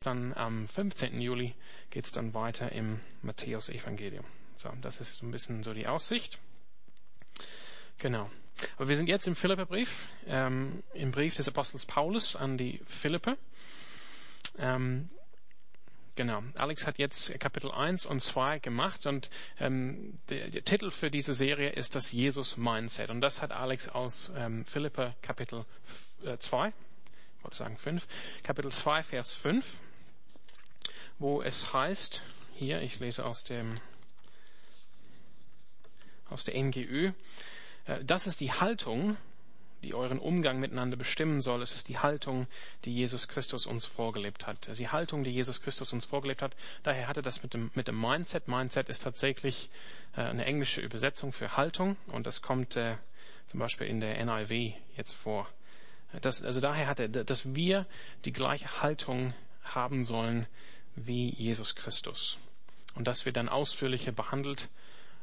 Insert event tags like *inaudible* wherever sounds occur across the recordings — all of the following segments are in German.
Dann am 15. Juli geht es dann weiter im Matthäus-Evangelium. So, das ist so ein bisschen so die Aussicht. Genau. Aber wir sind jetzt im Philipperbrief, ähm, im Brief des Apostels Paulus an die Philippe. Ähm, genau. Alex hat jetzt Kapitel 1 und 2 gemacht und ähm, der, der, Titel für diese Serie ist das Jesus-Mindset. Und das hat Alex aus ähm, Philipper Kapitel 2, äh, ich wollte sagen 5, Kapitel 2, Vers 5 wo es heißt, hier, ich lese aus dem, aus der NGÖ, äh, das ist die Haltung, die euren Umgang miteinander bestimmen soll. Es ist die Haltung, die Jesus Christus uns vorgelebt hat. Die Haltung, die Jesus Christus uns vorgelebt hat. Daher hatte das mit dem, mit dem Mindset. Mindset ist tatsächlich äh, eine englische Übersetzung für Haltung und das kommt äh, zum Beispiel in der NIV jetzt vor. Das, also daher hat er, dass wir die gleiche Haltung haben sollen wie Jesus Christus. Und das wird dann ausführlicher behandelt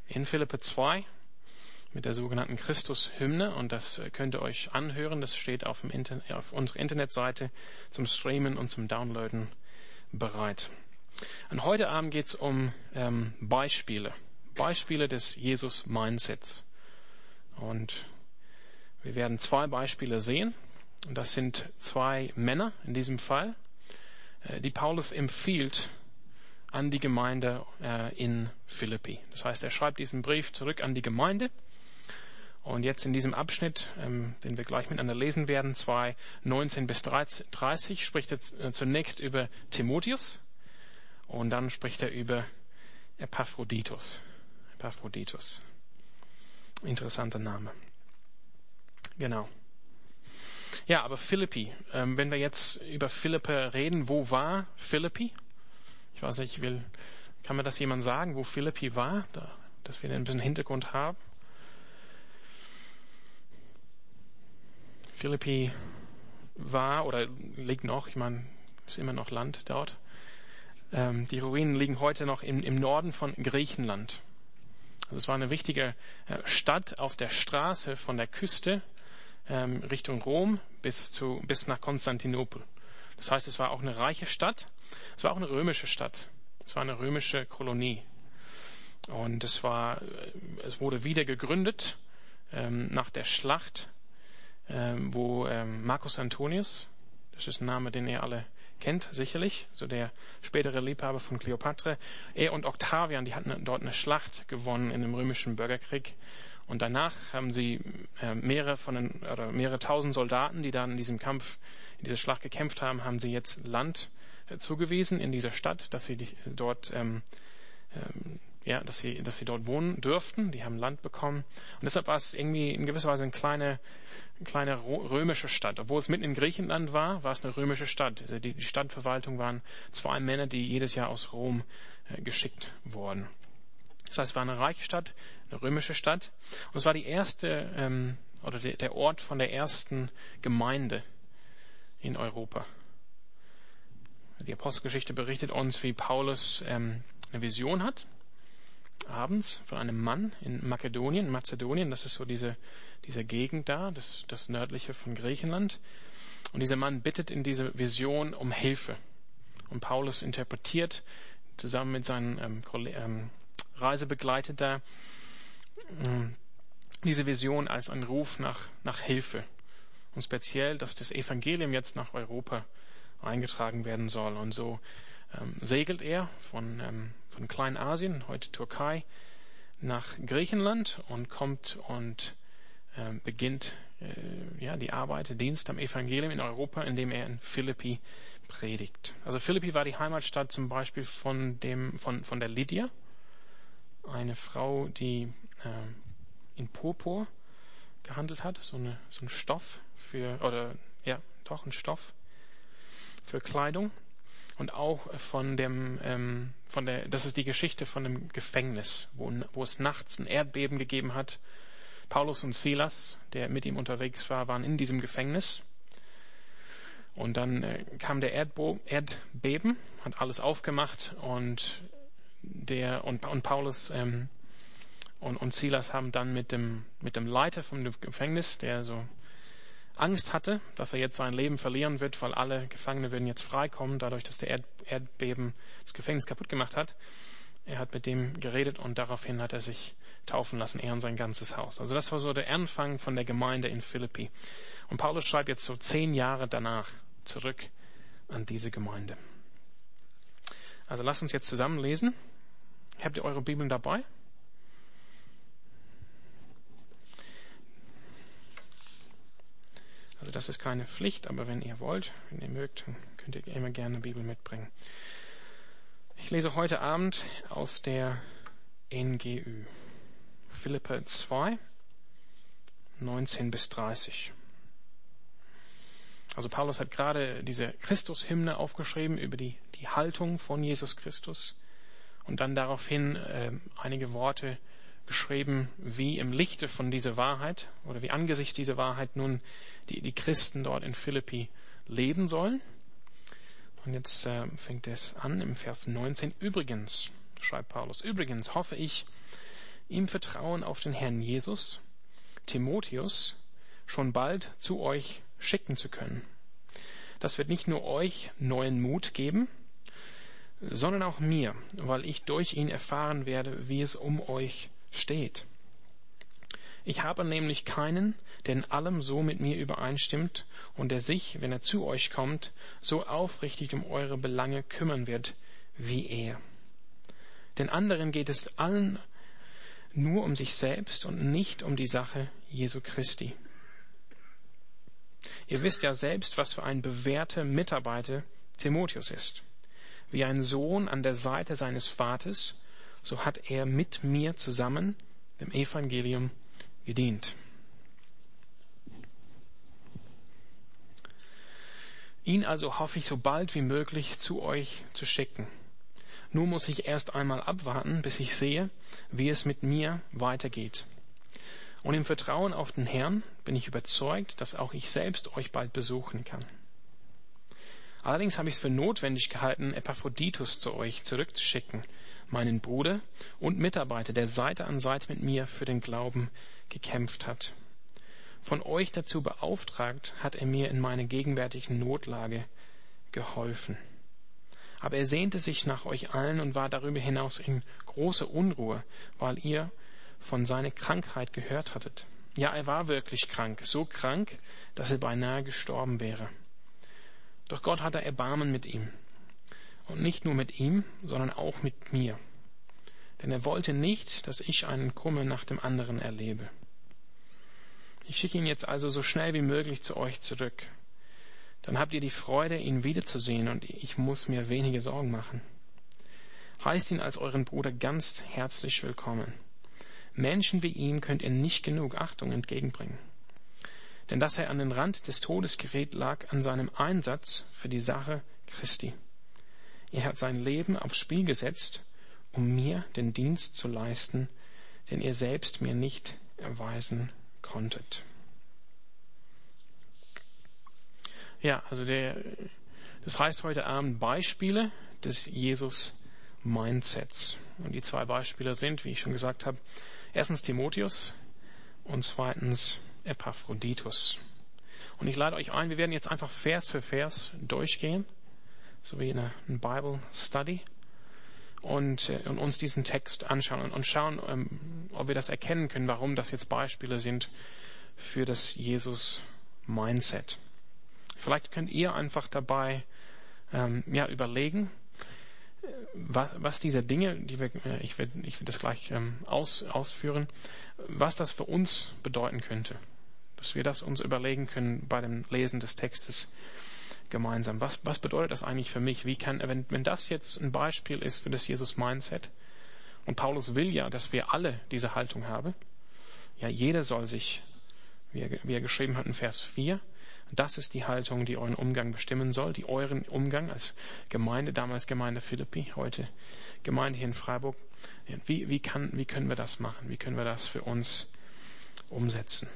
in Philippe 2 mit der sogenannten Christus-Hymne. Und das könnt ihr euch anhören. Das steht auf, Internet, auf unserer Internetseite zum Streamen und zum Downloaden bereit. Und heute Abend geht es um ähm, Beispiele. Beispiele des Jesus-Mindsets. Und wir werden zwei Beispiele sehen. Und das sind zwei Männer in diesem Fall. Äh, die Paulus empfiehlt an die Gemeinde äh, in Philippi. Das heißt, er schreibt diesen Brief zurück an die Gemeinde. Und jetzt in diesem Abschnitt, ähm, den wir gleich miteinander lesen werden, 2, 19 bis 30, spricht er äh, zunächst über Timotheus und dann spricht er über Epaphroditus. Epaphroditus. Interessanter Name. Genau. Ja, aber Philippi, ähm, wenn wir jetzt über Philippe reden, wo war Philippi? Ich weiß nicht, ich will, kann mir das jemand sagen, wo Philippi war, da, dass wir ein bisschen Hintergrund haben? Philippi war oder liegt noch, ich meine, ist immer noch Land dort. Ähm, die Ruinen liegen heute noch im, im Norden von Griechenland. Also es war eine wichtige äh, Stadt auf der Straße von der Küste ähm, Richtung Rom bis, zu, bis nach Konstantinopel. Das heißt, es war auch eine reiche Stadt. Es war auch eine römische Stadt. Es war eine römische Kolonie. Und es war, äh, es wurde wieder gegründet ähm, nach der Schlacht, ähm, wo ähm, Marcus Antonius, das ist ein Name, den ihr alle kennt, sicherlich, so der spätere Liebhaber von Kleopatra, er und Octavian, die hatten dort eine Schlacht gewonnen in dem römischen Bürgerkrieg. Und danach haben sie äh, mehrere von den, oder mehrere tausend Soldaten, die dann in diesem Kampf, in dieser Schlacht gekämpft haben, haben sie jetzt Land äh, zugewiesen in dieser Stadt, dass sie dort ähm, ähm, ja, dass sie, dass sie dort wohnen dürften. Die haben Land bekommen. Und deshalb war es irgendwie in gewisser Weise eine kleine, eine kleine römische Stadt. Obwohl es mitten in Griechenland war, war es eine römische Stadt. Also die, die Stadtverwaltung waren zwei Männer, die jedes Jahr aus Rom äh, geschickt wurden. Das heißt, es war eine reiche Stadt, eine römische Stadt. Und es war die erste, ähm, oder der Ort von der ersten Gemeinde in Europa. Die Apostelgeschichte berichtet uns, wie Paulus ähm, eine Vision hat, abends von einem Mann in Makedonien, Mazedonien, das ist so diese, diese Gegend da, das, das nördliche von Griechenland. Und dieser Mann bittet in dieser Vision um Hilfe. Und Paulus interpretiert zusammen mit seinen ähm, Reisebegleiter ähm, diese Vision als ein Ruf nach, nach Hilfe. Und speziell, dass das Evangelium jetzt nach Europa eingetragen werden soll. Und so ähm, segelt er von, ähm, von Kleinasien, heute Türkei, nach Griechenland und kommt und ähm, beginnt äh, ja, die Arbeit, Dienst am Evangelium in Europa, indem er in Philippi predigt. Also Philippi war die Heimatstadt zum Beispiel von, dem, von, von der Lydia, eine Frau, die äh, in Purpur gehandelt hat, so, eine, so ein Stoff für, oder ja, doch ein Stoff für Kleidung. Und auch von dem, ähm, von der, das ist die Geschichte von dem Gefängnis, wo, wo es nachts ein Erdbeben gegeben hat. Paulus und Silas, der mit ihm unterwegs war, waren in diesem Gefängnis. Und dann äh, kam der Erdbo Erdbeben, hat alles aufgemacht und der und, und Paulus ähm, und, und Silas haben dann mit dem mit dem Leiter vom Gefängnis, der so Angst hatte, dass er jetzt sein Leben verlieren wird, weil alle Gefangene würden jetzt freikommen, dadurch, dass der Erdbeben das Gefängnis kaputt gemacht hat. Er hat mit dem geredet und daraufhin hat er sich taufen lassen, er und sein ganzes Haus. Also das war so der Anfang von der Gemeinde in Philippi. Und Paulus schreibt jetzt so zehn Jahre danach zurück an diese Gemeinde. Also lasst uns jetzt zusammen lesen. Habt ihr eure Bibeln dabei? Also das ist keine Pflicht, aber wenn ihr wollt, wenn ihr mögt, könnt ihr immer gerne Bibel mitbringen. Ich lese heute Abend aus der NGÜ. Philippa 2, 19 bis 30. Also Paulus hat gerade diese Christus-Hymne aufgeschrieben über die, die Haltung von Jesus Christus und dann daraufhin äh, einige Worte geschrieben, wie im Lichte von dieser Wahrheit oder wie angesichts dieser Wahrheit nun die, die Christen dort in Philippi leben sollen. Und jetzt äh, fängt es an im Vers 19. Übrigens, schreibt Paulus, übrigens hoffe ich, im Vertrauen auf den Herrn Jesus, Timotheus, schon bald zu euch schicken zu können. Das wird nicht nur euch neuen Mut geben, sondern auch mir, weil ich durch ihn erfahren werde, wie es um euch steht. Ich habe nämlich keinen, der in allem so mit mir übereinstimmt und der sich, wenn er zu euch kommt, so aufrichtig um eure Belange kümmern wird wie er. Den anderen geht es allen nur um sich selbst und nicht um die Sache Jesu Christi. Ihr wisst ja selbst, was für ein bewährter Mitarbeiter Timotheus ist. Wie ein Sohn an der Seite seines Vaters, so hat er mit mir zusammen dem Evangelium gedient. Ihn also hoffe ich so bald wie möglich zu euch zu schicken. Nur muss ich erst einmal abwarten, bis ich sehe, wie es mit mir weitergeht. Und im Vertrauen auf den Herrn bin ich überzeugt, dass auch ich selbst euch bald besuchen kann. Allerdings habe ich es für notwendig gehalten, Epaphroditus zu euch zurückzuschicken, meinen Bruder und Mitarbeiter, der Seite an Seite mit mir für den Glauben gekämpft hat. Von euch dazu beauftragt hat er mir in meiner gegenwärtigen Notlage geholfen. Aber er sehnte sich nach euch allen und war darüber hinaus in großer Unruhe, weil ihr von seiner Krankheit gehört hattet. Ja, er war wirklich krank, so krank, dass er beinahe gestorben wäre. Doch Gott hatte Erbarmen mit ihm. Und nicht nur mit ihm, sondern auch mit mir. Denn er wollte nicht, dass ich einen Kummer nach dem anderen erlebe. Ich schicke ihn jetzt also so schnell wie möglich zu euch zurück. Dann habt ihr die Freude, ihn wiederzusehen und ich muss mir wenige Sorgen machen. Heißt ihn als euren Bruder ganz herzlich willkommen. Menschen wie ihm könnt ihr nicht genug Achtung entgegenbringen. Denn dass er an den Rand des Todes gerät, lag an seinem Einsatz für die Sache Christi. Er hat sein Leben aufs Spiel gesetzt, um mir den Dienst zu leisten, den ihr selbst mir nicht erweisen konntet. Ja, also der, das heißt heute Abend Beispiele des Jesus Mindsets. Und die zwei Beispiele sind, wie ich schon gesagt habe, erstens Timotheus und zweitens Epaphroditus. Und ich lade euch ein, wir werden jetzt einfach Vers für Vers durchgehen so wie eine, ein Bible Study und, äh, und uns diesen Text anschauen und, und schauen, ähm, ob wir das erkennen können, warum das jetzt Beispiele sind für das Jesus Mindset. Vielleicht könnt ihr einfach dabei ähm, ja überlegen, äh, was, was diese Dinge, die wir, äh, ich werde ich das gleich ähm, aus, ausführen, was das für uns bedeuten könnte. Dass wir das uns überlegen können bei dem Lesen des Textes gemeinsam. Was, was bedeutet das eigentlich für mich? Wie kann, wenn, wenn das jetzt ein Beispiel ist für das Jesus-Mindset, und Paulus will ja, dass wir alle diese Haltung haben, ja, jeder soll sich, wie er, wie er geschrieben hat in Vers 4, das ist die Haltung, die euren Umgang bestimmen soll, die euren Umgang als Gemeinde, damals Gemeinde Philippi, heute Gemeinde hier in Freiburg. Wie, wie, kann, wie können wir das machen? Wie können wir das für uns umsetzen?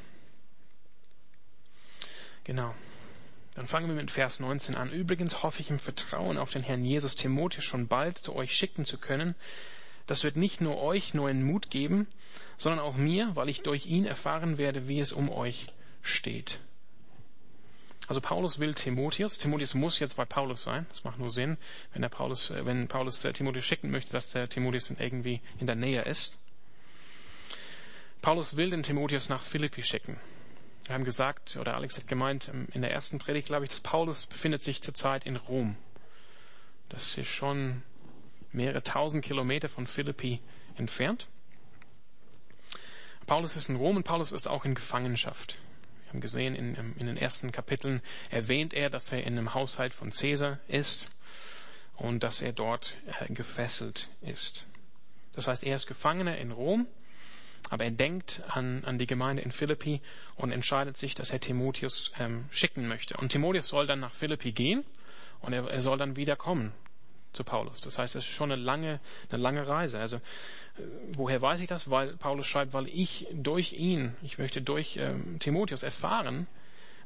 Genau. Dann fangen wir mit Vers 19 an. Übrigens hoffe ich im Vertrauen auf den Herrn Jesus Timotheus schon bald zu euch schicken zu können. Das wird nicht nur euch neuen Mut geben, sondern auch mir, weil ich durch ihn erfahren werde, wie es um euch steht. Also Paulus will Timotheus. Timotheus muss jetzt bei Paulus sein. Das macht nur Sinn, wenn der Paulus, äh, wenn Paulus äh, Timotheus schicken möchte, dass der Timotheus irgendwie in der Nähe ist. Paulus will den Timotheus nach Philippi schicken. Wir haben gesagt, oder Alex hat gemeint, ähm, in der ersten Predigt, glaube ich, dass Paulus befindet sich zurzeit in Rom. Das ist schon mehrere tausend Kilometer von Philippi entfernt. Paulus ist in Rom und Paulus ist auch in Gefangenschaft. Wir haben gesehen, in, in den ersten Kapiteln erwähnt er, dass er in einem Haushalt von Caesar ist und dass er dort äh, gefesselt ist. Das heißt, er ist Gefangener in Rom, aber er denkt an, an die Gemeinde in Philippi und entscheidet sich, dass er Timotheus ähm, schicken möchte. Und Timotheus soll dann nach Philippi gehen und er, er soll dann wiederkommen zu Paulus. Das heißt, es ist schon eine lange, eine lange Reise. Also, äh, woher weiß ich das? Weil Paulus schreibt, weil ich durch ihn, ich möchte durch ähm, Timotheus erfahren,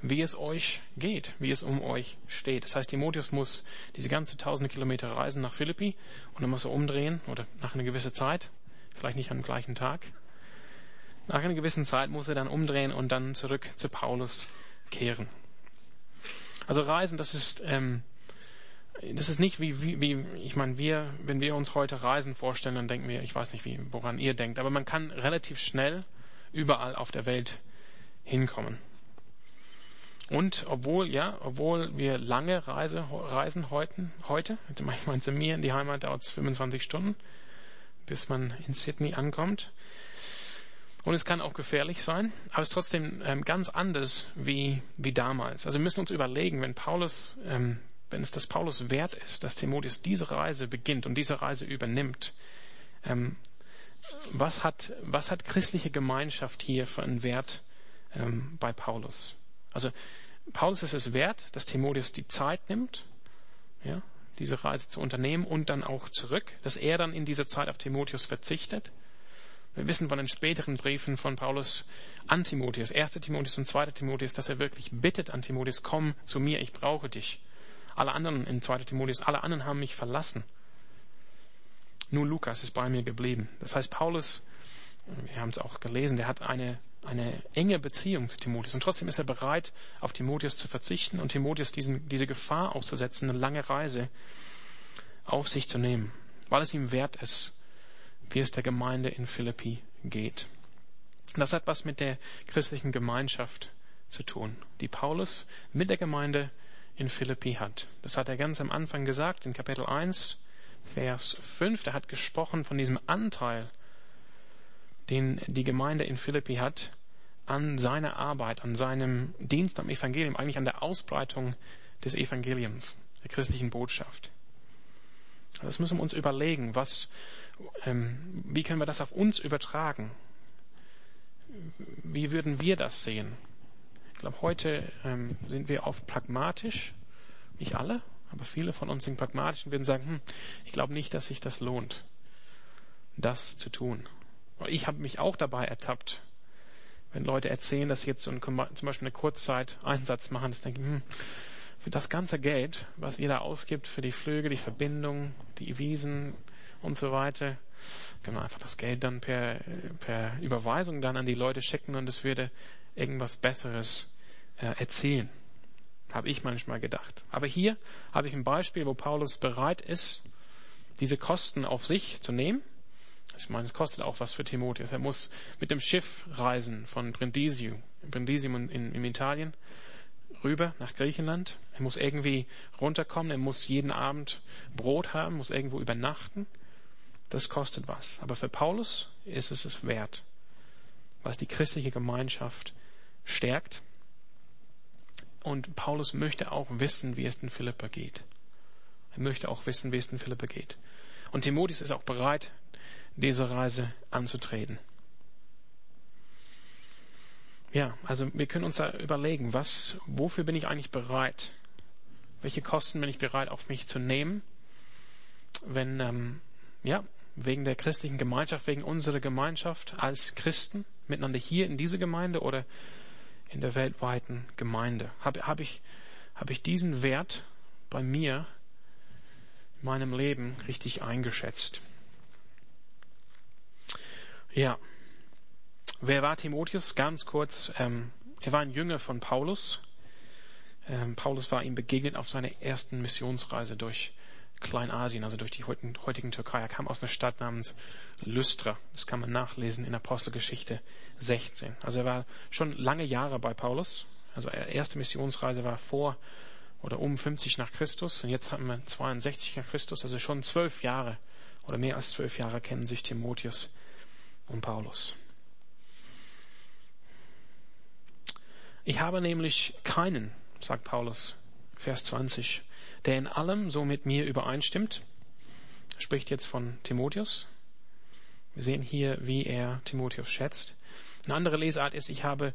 wie es euch geht, wie es um euch steht. Das heißt, Timotheus muss diese ganze tausende Kilometer reisen nach Philippi und dann muss er umdrehen oder nach einer gewissen Zeit, vielleicht nicht am gleichen Tag. Nach einer gewissen Zeit muss er dann umdrehen und dann zurück zu Paulus kehren. Also Reisen, das ist ähm, das ist nicht wie, wie, wie, ich meine, wir, wenn wir uns heute Reisen vorstellen, dann denken wir, ich weiß nicht, wie, woran ihr denkt, aber man kann relativ schnell überall auf der Welt hinkommen. Und obwohl, ja, obwohl wir lange Reise, reisen heute, heute, manchmal zu mir in die Heimat dauert es 25 Stunden, bis man in Sydney ankommt. Und es kann auch gefährlich sein, aber es ist trotzdem ähm, ganz anders wie, wie damals. Also wir müssen uns überlegen, wenn Paulus ähm, wenn es das Paulus wert ist, dass Timotheus diese Reise beginnt und diese Reise übernimmt, ähm, was, hat, was hat christliche Gemeinschaft hier für einen Wert ähm, bei Paulus? Also Paulus ist es wert, dass Timotheus die Zeit nimmt, ja, diese Reise zu unternehmen und dann auch zurück, dass er dann in dieser Zeit auf Timotheus verzichtet. Wir wissen von den späteren Briefen von Paulus an Timotheus, 1. Timotheus und 2. Timotheus, dass er wirklich bittet an Timotheus, komm zu mir, ich brauche dich. Alle anderen in 2. Timotheus, alle anderen haben mich verlassen. Nur Lukas ist bei mir geblieben. Das heißt, Paulus, wir haben es auch gelesen, der hat eine, eine enge Beziehung zu Timotheus. Und trotzdem ist er bereit, auf Timotheus zu verzichten und Timotheus diesen, diese Gefahr auszusetzen, eine lange Reise auf sich zu nehmen, weil es ihm wert ist, wie es der Gemeinde in Philippi geht. Das hat was mit der christlichen Gemeinschaft zu tun, die Paulus mit der Gemeinde in Philippi hat. Das hat er ganz am Anfang gesagt, in Kapitel 1, Vers 5. Er hat gesprochen von diesem Anteil, den die Gemeinde in Philippi hat, an seiner Arbeit, an seinem Dienst am Evangelium, eigentlich an der Ausbreitung des Evangeliums, der christlichen Botschaft. Das müssen wir uns überlegen, was, wie können wir das auf uns übertragen? Wie würden wir das sehen? glaube, heute ähm, sind wir oft pragmatisch. Nicht alle, aber viele von uns sind pragmatisch und würden sagen, hm, ich glaube nicht, dass sich das lohnt, das zu tun. Ich habe mich auch dabei ertappt, wenn Leute erzählen, dass sie jetzt so ein, zum Beispiel eine Kurzzeit Einsatz machen, das denke ich, hm, für das ganze Geld, was ihr da ausgibt, für die Flüge, die Verbindung, die Wiesen und so weiter, können wir einfach das Geld dann per, per Überweisung dann an die Leute schicken und es würde irgendwas Besseres äh, erzählen. Habe ich manchmal gedacht. Aber hier habe ich ein Beispiel, wo Paulus bereit ist, diese Kosten auf sich zu nehmen. Ich meine, es kostet auch was für Timotheus. Er muss mit dem Schiff reisen von Brindisium, Brindisium in, in Italien rüber nach Griechenland. Er muss irgendwie runterkommen. Er muss jeden Abend Brot haben, muss irgendwo übernachten. Das kostet was. Aber für Paulus ist es es wert, was die christliche Gemeinschaft stärkt und Paulus möchte auch wissen, wie es den Philippa geht. Er möchte auch wissen, wie es den Philippa geht. Und Timotheus ist auch bereit, diese Reise anzutreten. Ja, also wir können uns da überlegen, was, wofür bin ich eigentlich bereit? Welche Kosten bin ich bereit, auf mich zu nehmen? Wenn, ähm, ja, wegen der christlichen Gemeinschaft, wegen unserer Gemeinschaft als Christen miteinander hier in dieser Gemeinde oder in der weltweiten Gemeinde? Habe hab ich, hab ich diesen Wert bei mir in meinem Leben richtig eingeschätzt? Ja. Wer war Timotheus? Ganz kurz. Ähm, er war ein Jünger von Paulus. Ähm, Paulus war ihm begegnet auf seiner ersten Missionsreise durch Kleinasien, also durch die heutigen Türkei. Er kam aus einer Stadt namens Lystra. Das kann man nachlesen in Apostelgeschichte 16. Also er war schon lange Jahre bei Paulus. Also erste Missionsreise war vor oder um 50 nach Christus und jetzt haben wir 62 nach Christus, also schon zwölf Jahre oder mehr als zwölf Jahre kennen sich Timotheus und Paulus. Ich habe nämlich keinen, sagt Paulus, Vers 20, der in allem so mit mir übereinstimmt. Er spricht jetzt von Timotheus. Wir sehen hier, wie er Timotheus schätzt. Eine andere Lesart ist, ich habe,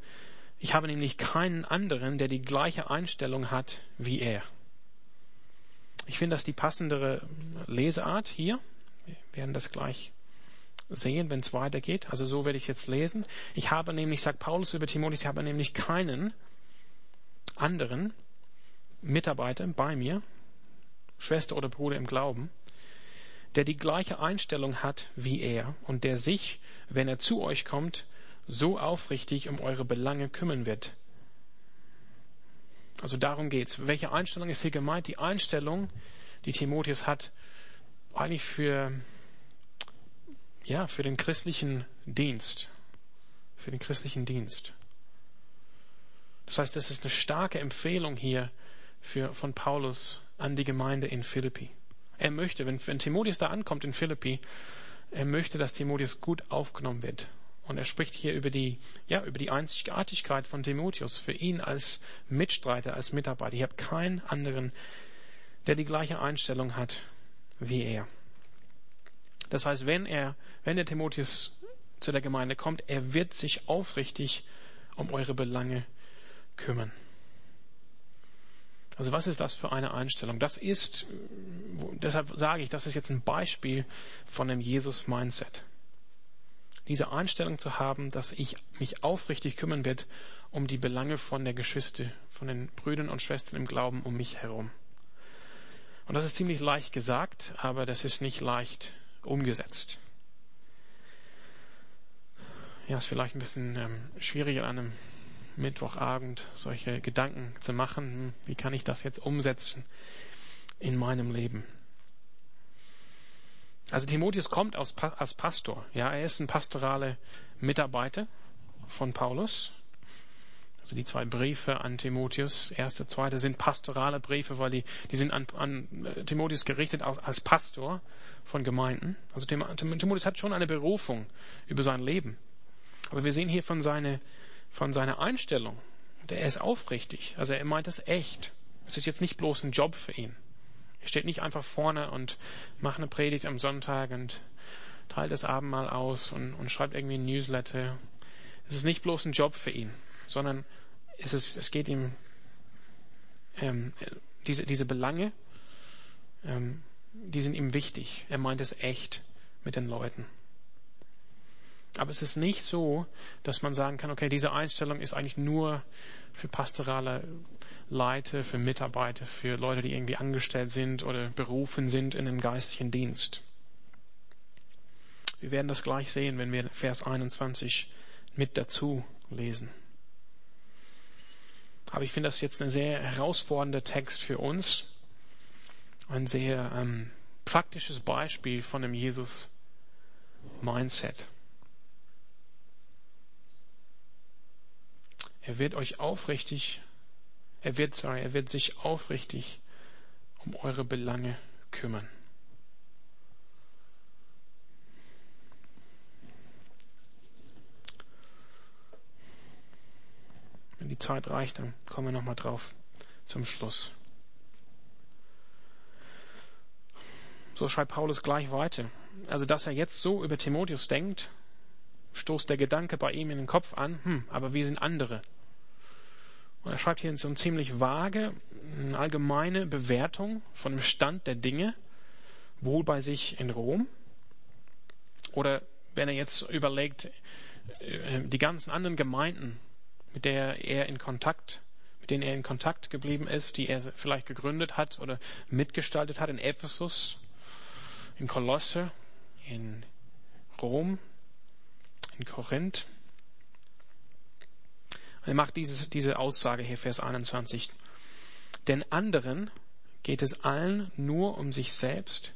ich habe nämlich keinen anderen, der die gleiche Einstellung hat wie er. Ich finde das die passendere Leseart hier. Wir werden das gleich sehen, wenn es weitergeht. Also so werde ich jetzt lesen. Ich habe nämlich, sagt Paulus über Timotheus, ich habe nämlich keinen anderen Mitarbeiter bei mir, Schwester oder Bruder im Glauben, der die gleiche Einstellung hat wie er und der sich, wenn er zu euch kommt, so aufrichtig um eure Belange kümmern wird. Also darum geht's. Welche Einstellung ist hier gemeint? Die Einstellung, die Timotheus hat, eigentlich für ja, für den christlichen Dienst. Für den christlichen Dienst. Das heißt, das ist eine starke Empfehlung hier für, von Paulus an die Gemeinde in Philippi. Er möchte, wenn, wenn Timotheus da ankommt in Philippi, er möchte, dass Timotheus gut aufgenommen wird. Und er spricht hier über die, ja, über die Einzigartigkeit von Timotheus für ihn als Mitstreiter, als Mitarbeiter. Ich habe keinen anderen, der die gleiche Einstellung hat wie er. Das heißt, wenn er, wenn der Timotheus zu der Gemeinde kommt, er wird sich aufrichtig um eure Belange kümmern. Also was ist das für eine Einstellung? Das ist, deshalb sage ich, das ist jetzt ein Beispiel von dem Jesus-Mindset. Diese Einstellung zu haben, dass ich mich aufrichtig kümmern werde um die Belange von der Geschwister, von den Brüdern und Schwestern im Glauben um mich herum. Und das ist ziemlich leicht gesagt, aber das ist nicht leicht umgesetzt. Ja, ist vielleicht ein bisschen ähm, schwierig an einem Mittwochabend solche Gedanken zu machen. Hm, wie kann ich das jetzt umsetzen in meinem Leben? Also Timotheus kommt aus, als Pastor. Ja, er ist ein pastoraler Mitarbeiter von Paulus. Also die zwei Briefe an Timotheus, erste, zweite, sind pastorale Briefe, weil die, die sind an, an äh, Timotheus gerichtet als, als Pastor von Gemeinden. Also Timotheus hat schon eine Berufung über sein Leben. Aber wir sehen hier von, seine, von seiner Einstellung, er ist aufrichtig. Also er meint es echt. Es ist jetzt nicht bloß ein Job für ihn. Er steht nicht einfach vorne und macht eine Predigt am Sonntag und teilt das Abendmahl aus und, und schreibt irgendwie ein Newsletter. Es ist nicht bloß ein Job für ihn, sondern es, ist, es geht ihm ähm, diese, diese Belange, ähm, die sind ihm wichtig. Er meint es echt mit den Leuten. Aber es ist nicht so, dass man sagen kann, okay, diese Einstellung ist eigentlich nur für pastorale Leiter, für Mitarbeiter, für Leute, die irgendwie angestellt sind oder berufen sind in den geistlichen Dienst. Wir werden das gleich sehen, wenn wir Vers 21 mit dazu lesen. Aber ich finde das jetzt ein sehr herausfordernder Text für uns. Ein sehr ähm, praktisches Beispiel von dem Jesus-Mindset. Er wird euch aufrichtig, er wird, sorry, er wird sich aufrichtig um eure Belange kümmern. Wenn die Zeit reicht, dann kommen wir nochmal drauf zum Schluss. So schreibt Paulus gleich weiter. Also, dass er jetzt so über Timotheus denkt, stoßt der Gedanke bei ihm in den Kopf an, hm, aber wir sind andere. Und er schreibt hier so eine ziemlich vage, eine allgemeine Bewertung von dem Stand der Dinge, wohl bei sich in Rom. Oder wenn er jetzt überlegt, äh, die ganzen anderen Gemeinden, mit der er in Kontakt, mit denen er in Kontakt geblieben ist, die er vielleicht gegründet hat oder mitgestaltet hat in Ephesus, in Kolosse, in Rom, in Korinth. Er macht dieses, diese Aussage hier, Vers 21. Den anderen geht es allen nur um sich selbst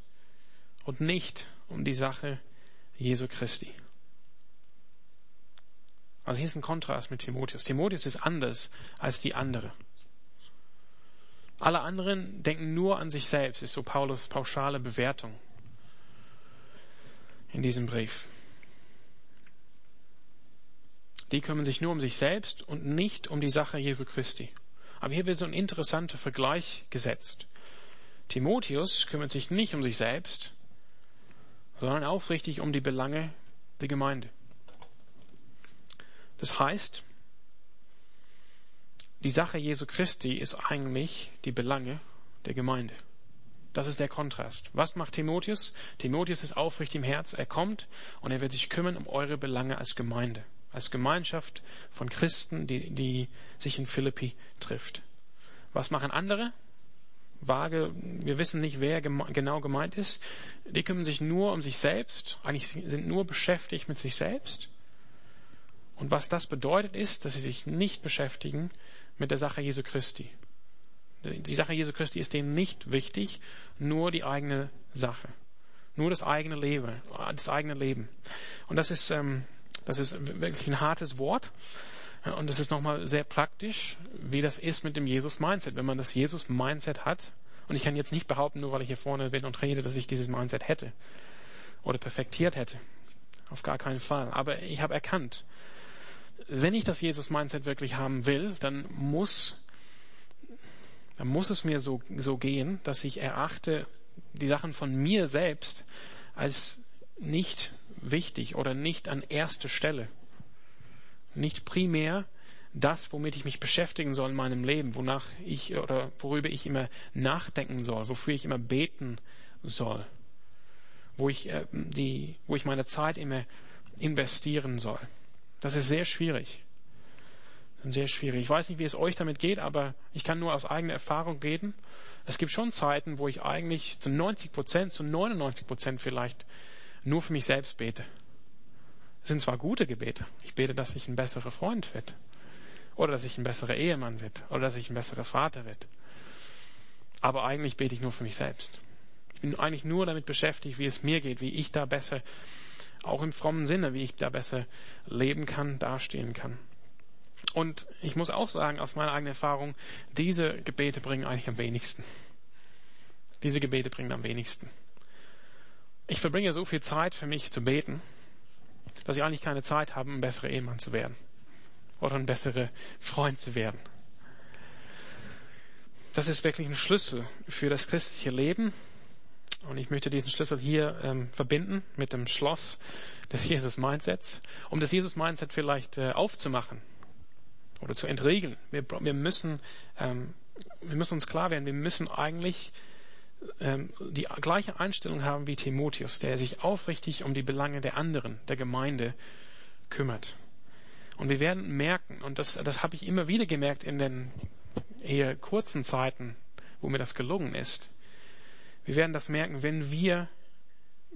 und nicht um die Sache Jesu Christi. Also hier ist ein Kontrast mit Timotheus. Timotheus ist anders als die andere. Alle anderen denken nur an sich selbst, ist so Paulus pauschale Bewertung in diesem Brief. Die kümmern sich nur um sich selbst und nicht um die Sache Jesu Christi. Aber hier wird so ein interessanter Vergleich gesetzt. Timotheus kümmert sich nicht um sich selbst, sondern aufrichtig um die Belange der Gemeinde. Das heißt, die Sache Jesu Christi ist eigentlich die Belange der Gemeinde. Das ist der Kontrast. Was macht Timotheus? Timotheus ist aufrichtig im Herz. Er kommt und er wird sich kümmern um eure Belange als Gemeinde, als Gemeinschaft von Christen, die, die sich in Philippi trifft. Was machen andere? Vage, wir wissen nicht, wer genau gemeint ist. Die kümmern sich nur um sich selbst, eigentlich sind nur beschäftigt mit sich selbst. Und was das bedeutet ist, dass sie sich nicht beschäftigen mit der Sache Jesu Christi. Die Sache Jesu Christi ist denen nicht wichtig, nur die eigene Sache. Nur das eigene Leben, das eigene Leben. Und das ist, ähm, das ist wirklich ein hartes Wort. Und es ist nochmal sehr praktisch, wie das ist mit dem Jesus-Mindset. Wenn man das Jesus-Mindset hat, und ich kann jetzt nicht behaupten, nur weil ich hier vorne bin und rede, dass ich dieses Mindset hätte oder perfektiert hätte. Auf gar keinen Fall. Aber ich habe erkannt, wenn ich das Jesus-Mindset wirklich haben will, dann muss, dann muss es mir so, so gehen, dass ich erachte die Sachen von mir selbst als nicht wichtig oder nicht an erster Stelle. Nicht primär das, womit ich mich beschäftigen soll in meinem Leben, wonach ich oder worüber ich immer nachdenken soll, wofür ich immer beten soll, wo ich äh, die, wo ich meine Zeit immer investieren soll. Das ist sehr schwierig. Sehr schwierig. Ich weiß nicht, wie es euch damit geht, aber ich kann nur aus eigener Erfahrung reden. Es gibt schon Zeiten, wo ich eigentlich zu 90 Prozent, zu 99 Prozent vielleicht nur für mich selbst bete. Das sind zwar gute Gebete. Ich bete, dass ich ein besserer Freund werde. Oder dass ich ein besserer Ehemann werde. Oder dass ich ein besserer Vater werde. Aber eigentlich bete ich nur für mich selbst. Ich bin eigentlich nur damit beschäftigt, wie es mir geht, wie ich da besser auch im frommen Sinne, wie ich da besser leben kann, dastehen kann. Und ich muss auch sagen, aus meiner eigenen Erfahrung, diese Gebete bringen eigentlich am wenigsten. Diese Gebete bringen am wenigsten. Ich verbringe so viel Zeit für mich zu beten, dass ich eigentlich keine Zeit habe, ein besserer Ehemann zu werden oder ein besserer Freund zu werden. Das ist wirklich ein Schlüssel für das christliche Leben und ich möchte diesen Schlüssel hier ähm, verbinden mit dem Schloss des Jesus-Mindsets, um das Jesus-Mindset vielleicht äh, aufzumachen oder zu entriegeln. Wir, wir, müssen, ähm, wir müssen uns klar werden, wir müssen eigentlich die gleiche Einstellung haben wie Timotheus, der sich aufrichtig um die Belange der anderen, der Gemeinde kümmert. Und wir werden merken, und das, das habe ich immer wieder gemerkt in den eher kurzen Zeiten, wo mir das gelungen ist, wir werden das merken, wenn wir,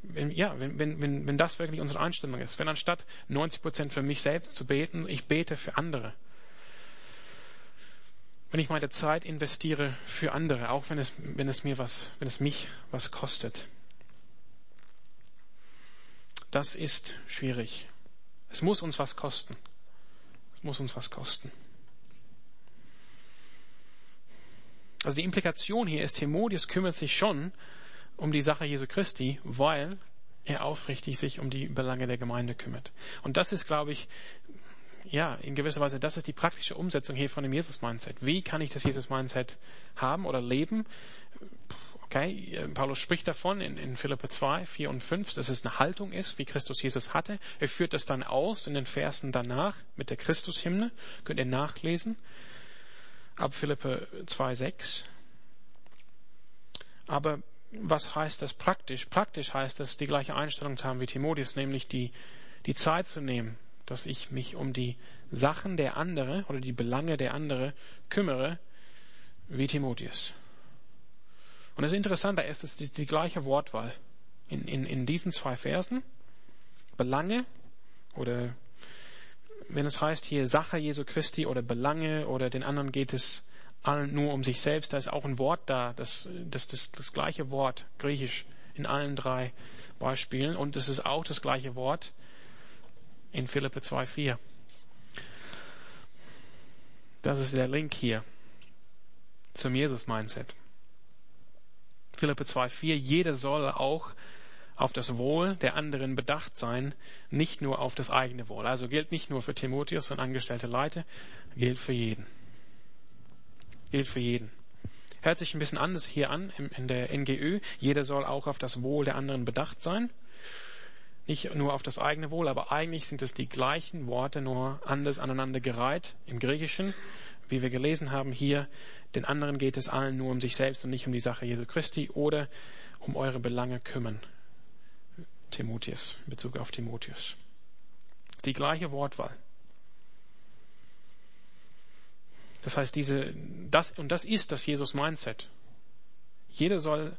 wenn, ja, wenn, wenn, wenn, wenn das wirklich unsere Einstellung ist. Wenn anstatt 90 Prozent für mich selbst zu beten, ich bete für andere. Wenn ich meine Zeit investiere für andere, auch wenn es, wenn es mir was, wenn es mich was kostet. Das ist schwierig. Es muss uns was kosten. Es muss uns was kosten. Also die Implikation hier ist, Timotheus kümmert sich schon um die Sache Jesu Christi, weil er aufrichtig sich um die Belange der Gemeinde kümmert. Und das ist, glaube ich, ja, in gewisser Weise, das ist die praktische Umsetzung hier von dem Jesus-Mindset. Wie kann ich das Jesus-Mindset haben oder leben? Okay, Paulus spricht davon in, in Philippe 2, 4 und 5, dass es eine Haltung ist, wie Christus Jesus hatte. Er führt das dann aus in den Versen danach mit der Christus-Hymne. Könnt ihr nachlesen ab Philippe 2,6. Aber was heißt das praktisch? Praktisch heißt das, die gleiche Einstellung zu haben wie Timotheus, nämlich die, die Zeit zu nehmen, dass ich mich um die Sachen der andere oder die Belange der andere kümmere, wie Timotheus. Und das Interessante ist, dass die, die gleiche Wortwahl in, in, in diesen zwei Versen. Belange oder wenn es heißt hier Sache Jesu Christi oder Belange oder den anderen geht es allen nur um sich selbst. Da ist auch ein Wort da, das, das, das, das gleiche Wort, griechisch, in allen drei Beispielen. Und es ist auch das gleiche Wort in Philippe 2,4. Das ist der Link hier zum Jesus-Mindset. Philippe 2,4, jeder soll auch auf das Wohl der anderen bedacht sein, nicht nur auf das eigene Wohl. Also gilt nicht nur für Timotheus und angestellte Leute, gilt für jeden. Gilt für jeden. Hört sich ein bisschen anders hier an in der NGÖ. Jeder soll auch auf das Wohl der anderen bedacht sein. Nicht nur auf das eigene Wohl, aber eigentlich sind es die gleichen Worte, nur anders aneinander gereiht im Griechischen. Wie wir gelesen haben hier, den anderen geht es allen nur um sich selbst und nicht um die Sache Jesu Christi oder um eure Belange kümmern. Timotheus, in Bezug auf Timotheus. Die gleiche Wortwahl. Das heißt, diese, das, und das ist das Jesus-Mindset. Jeder soll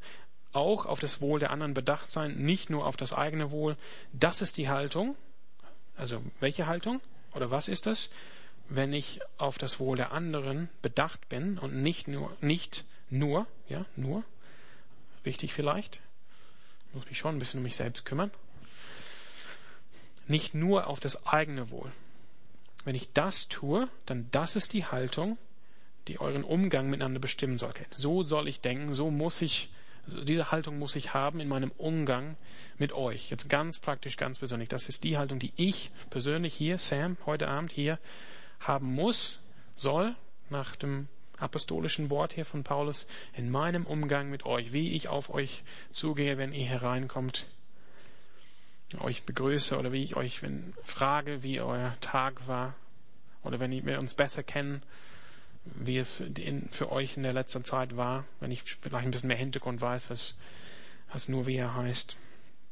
auch auf das Wohl der anderen bedacht sein, nicht nur auf das eigene Wohl. Das ist die Haltung. Also, welche Haltung? Oder was ist das? Wenn ich auf das Wohl der anderen bedacht bin und nicht nur, nicht nur, ja, nur, wichtig vielleicht, muss mich schon ein bisschen um mich selbst kümmern. Nicht nur auf das eigene Wohl. Wenn ich das tue, dann das ist die Haltung, die euren Umgang miteinander bestimmen soll. So soll ich denken, so muss ich, diese Haltung muss ich haben in meinem Umgang mit euch. Jetzt ganz praktisch, ganz persönlich. Das ist die Haltung, die ich persönlich hier, Sam, heute Abend hier haben muss, soll, nach dem apostolischen Wort hier von Paulus in meinem Umgang mit euch, wie ich auf euch zugehe, wenn ihr hereinkommt, euch begrüße oder wie ich euch wenn, frage, wie euer Tag war oder wenn wir uns besser kennen, wie es in, für euch in der letzten Zeit war, wenn ich vielleicht ein bisschen mehr Hintergrund weiß, was, was nur wie er heißt.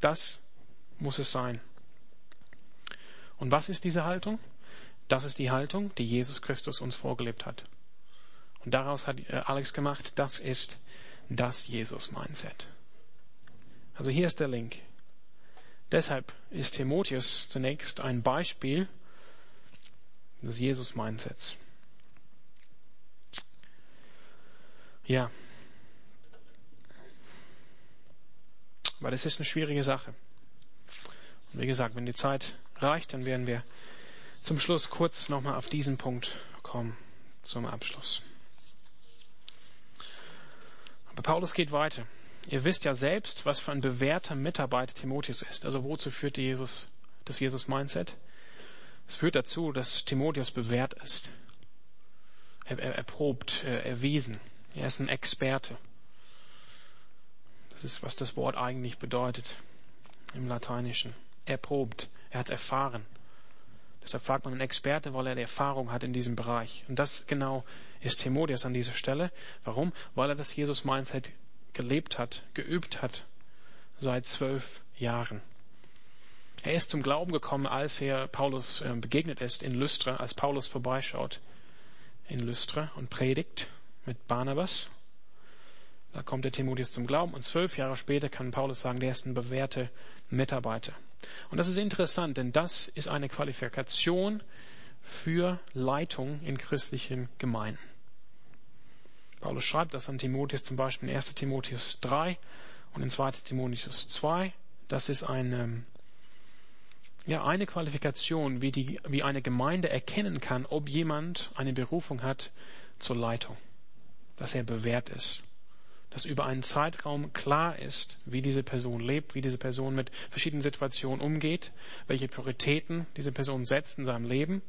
Das muss es sein. Und was ist diese Haltung? Das ist die Haltung, die Jesus Christus uns vorgelebt hat. Und daraus hat äh, Alex gemacht, das ist das Jesus-Mindset. Also hier ist der Link. Deshalb ist Timotheus zunächst ein Beispiel des Jesus-Mindsets. Ja. Aber das ist eine schwierige Sache. Und wie gesagt, wenn die Zeit reicht, dann werden wir zum Schluss kurz nochmal auf diesen Punkt kommen, zum Abschluss. Aber Paulus geht weiter. Ihr wisst ja selbst, was für ein bewährter Mitarbeiter Timotheus ist. Also wozu führt Jesus, das Jesus-Mindset? Es führt dazu, dass Timotheus bewährt ist. Er, er, erprobt, er, erwiesen. Er ist ein Experte. Das ist, was das Wort eigentlich bedeutet im Lateinischen. Erprobt. Er hat erfahren. Deshalb fragt man einen Experte, weil er die Erfahrung hat in diesem Bereich. Und das genau ist Timotheus an dieser Stelle. Warum? Weil er das Jesus-Mindset gelebt hat, geübt hat seit zwölf Jahren. Er ist zum Glauben gekommen, als er Paulus äh, begegnet ist in Lystra, als Paulus vorbeischaut in Lystra und predigt mit Barnabas. Da kommt der Timotheus zum Glauben und zwölf Jahre später kann Paulus sagen, der ist ein bewährter Mitarbeiter. Und das ist interessant, denn das ist eine Qualifikation für Leitung in christlichen Gemeinden. Paulus schreibt das an Timotheus zum Beispiel in 1 Timotheus 3 und in 2 Timotheus 2. Das ist eine, ja, eine Qualifikation, wie, die, wie eine Gemeinde erkennen kann, ob jemand eine Berufung hat zur Leitung. Dass er bewährt ist. Dass über einen Zeitraum klar ist, wie diese Person lebt, wie diese Person mit verschiedenen Situationen umgeht, welche Prioritäten diese Person setzt in seinem Leben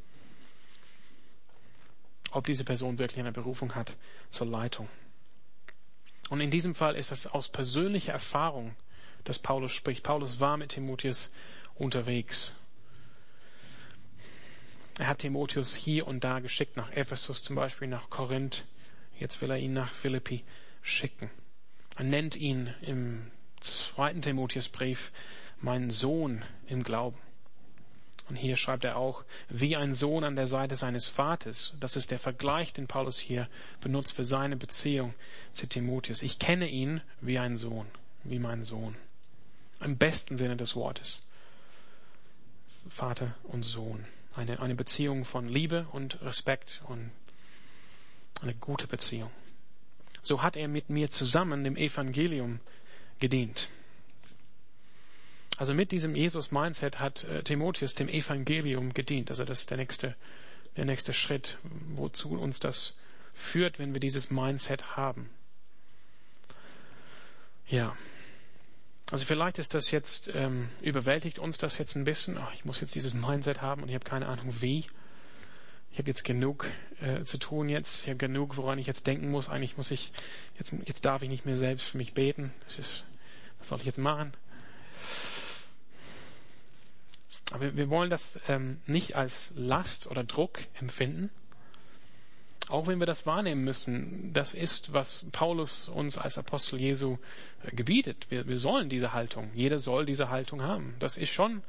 ob diese Person wirklich eine Berufung hat zur Leitung. Und in diesem Fall ist es aus persönlicher Erfahrung, dass Paulus spricht. Paulus war mit Timotheus unterwegs. Er hat Timotheus hier und da geschickt, nach Ephesus zum Beispiel, nach Korinth. Jetzt will er ihn nach Philippi schicken. Er nennt ihn im zweiten Timotheusbrief meinen Sohn im Glauben. Und hier schreibt er auch, wie ein Sohn an der Seite seines Vaters. Das ist der Vergleich, den Paulus hier benutzt für seine Beziehung zu Timotheus. Ich kenne ihn wie ein Sohn, wie mein Sohn. Im besten Sinne des Wortes. Vater und Sohn. Eine, eine Beziehung von Liebe und Respekt und Eine gute Beziehung. So hat er mit mir zusammen dem Evangelium gedient. Also mit diesem Jesus-Mindset hat äh, Timotheus dem Evangelium gedient. Also das ist der nächste, der nächste Schritt, wozu uns das führt, wenn wir dieses Mindset haben. Ja. Also vielleicht ist das jetzt, ähm, überwältigt uns das jetzt ein bisschen. Oh, ich muss jetzt dieses Mindset haben und ich habe keine Ahnung wie. Ich habe jetzt genug äh, zu tun jetzt. Ich habe genug, woran ich jetzt denken muss. Eigentlich muss ich, jetzt, jetzt darf ich nicht mehr selbst für mich beten. Das ist, was soll ich jetzt machen? Aber wir wollen das ähm, nicht als Last oder Druck empfinden, auch wenn wir das wahrnehmen müssen, das ist, was Paulus uns als Apostel Jesu äh, gebietet. Wir, wir sollen diese Haltung, jeder soll diese Haltung haben. Das ist schon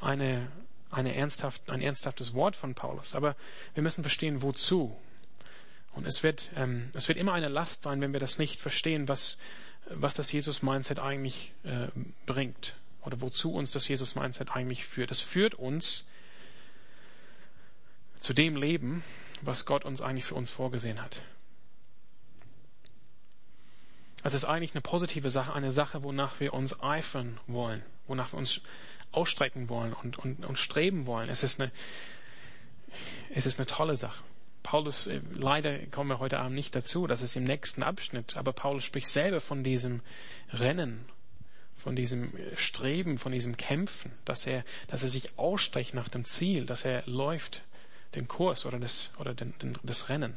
eine ernsthaft, ein ernsthaftes Wort von Paulus. Aber wir müssen verstehen, wozu. Und es wird, ähm, es wird immer eine Last sein, wenn wir das nicht verstehen, was, was das Jesus-Mindset eigentlich äh, bringt. Oder wozu uns das Jesus-Mindset eigentlich führt. Es führt uns zu dem Leben, was Gott uns eigentlich für uns vorgesehen hat. Es ist eigentlich eine positive Sache, eine Sache, wonach wir uns eifern wollen, wonach wir uns ausstrecken wollen und, und, und streben wollen. Es ist eine, es ist eine tolle Sache. Paulus, äh, leider kommen wir heute Abend nicht dazu, das ist im nächsten Abschnitt, aber Paulus spricht selber von diesem Rennen, von diesem Streben, von diesem Kämpfen, dass er, dass er sich ausstreckt nach dem Ziel, dass er läuft den Kurs oder das, oder den, den, das Rennen.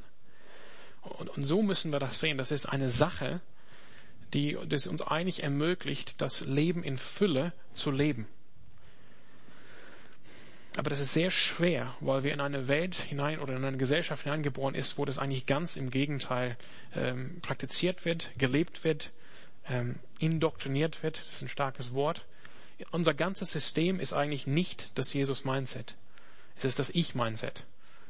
Und, und so müssen wir das sehen. Das ist eine Sache, die das uns eigentlich ermöglicht, das Leben in Fülle zu leben. Aber das ist sehr schwer, weil wir in eine Welt hinein oder in eine Gesellschaft hineingeboren ist, wo das eigentlich ganz im Gegenteil ähm, praktiziert wird, gelebt wird, ähm, indoktriniert wird. Das ist ein starkes Wort. Unser ganzes System ist eigentlich nicht das Jesus-Mindset. Es ist das Ich-Mindset.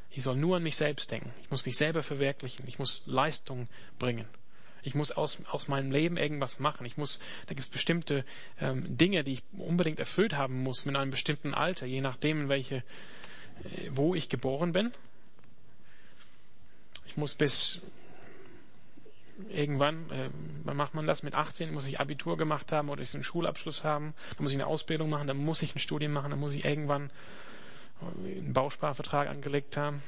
Ich soll nur an mich selbst denken. Ich muss mich selber verwirklichen. Ich muss Leistung bringen. Ich muss aus, aus meinem Leben irgendwas machen. Ich muss, da gibt es bestimmte ähm, Dinge, die ich unbedingt erfüllt haben muss mit einem bestimmten Alter, je nachdem, in welche, äh, wo ich geboren bin. Ich muss bis irgendwann, äh, wann macht man das? Mit 18 muss ich Abitur gemacht haben oder ich einen Schulabschluss haben. Dann muss ich eine Ausbildung machen, dann muss ich ein Studium machen, dann muss ich irgendwann einen Bausparvertrag angelegt haben.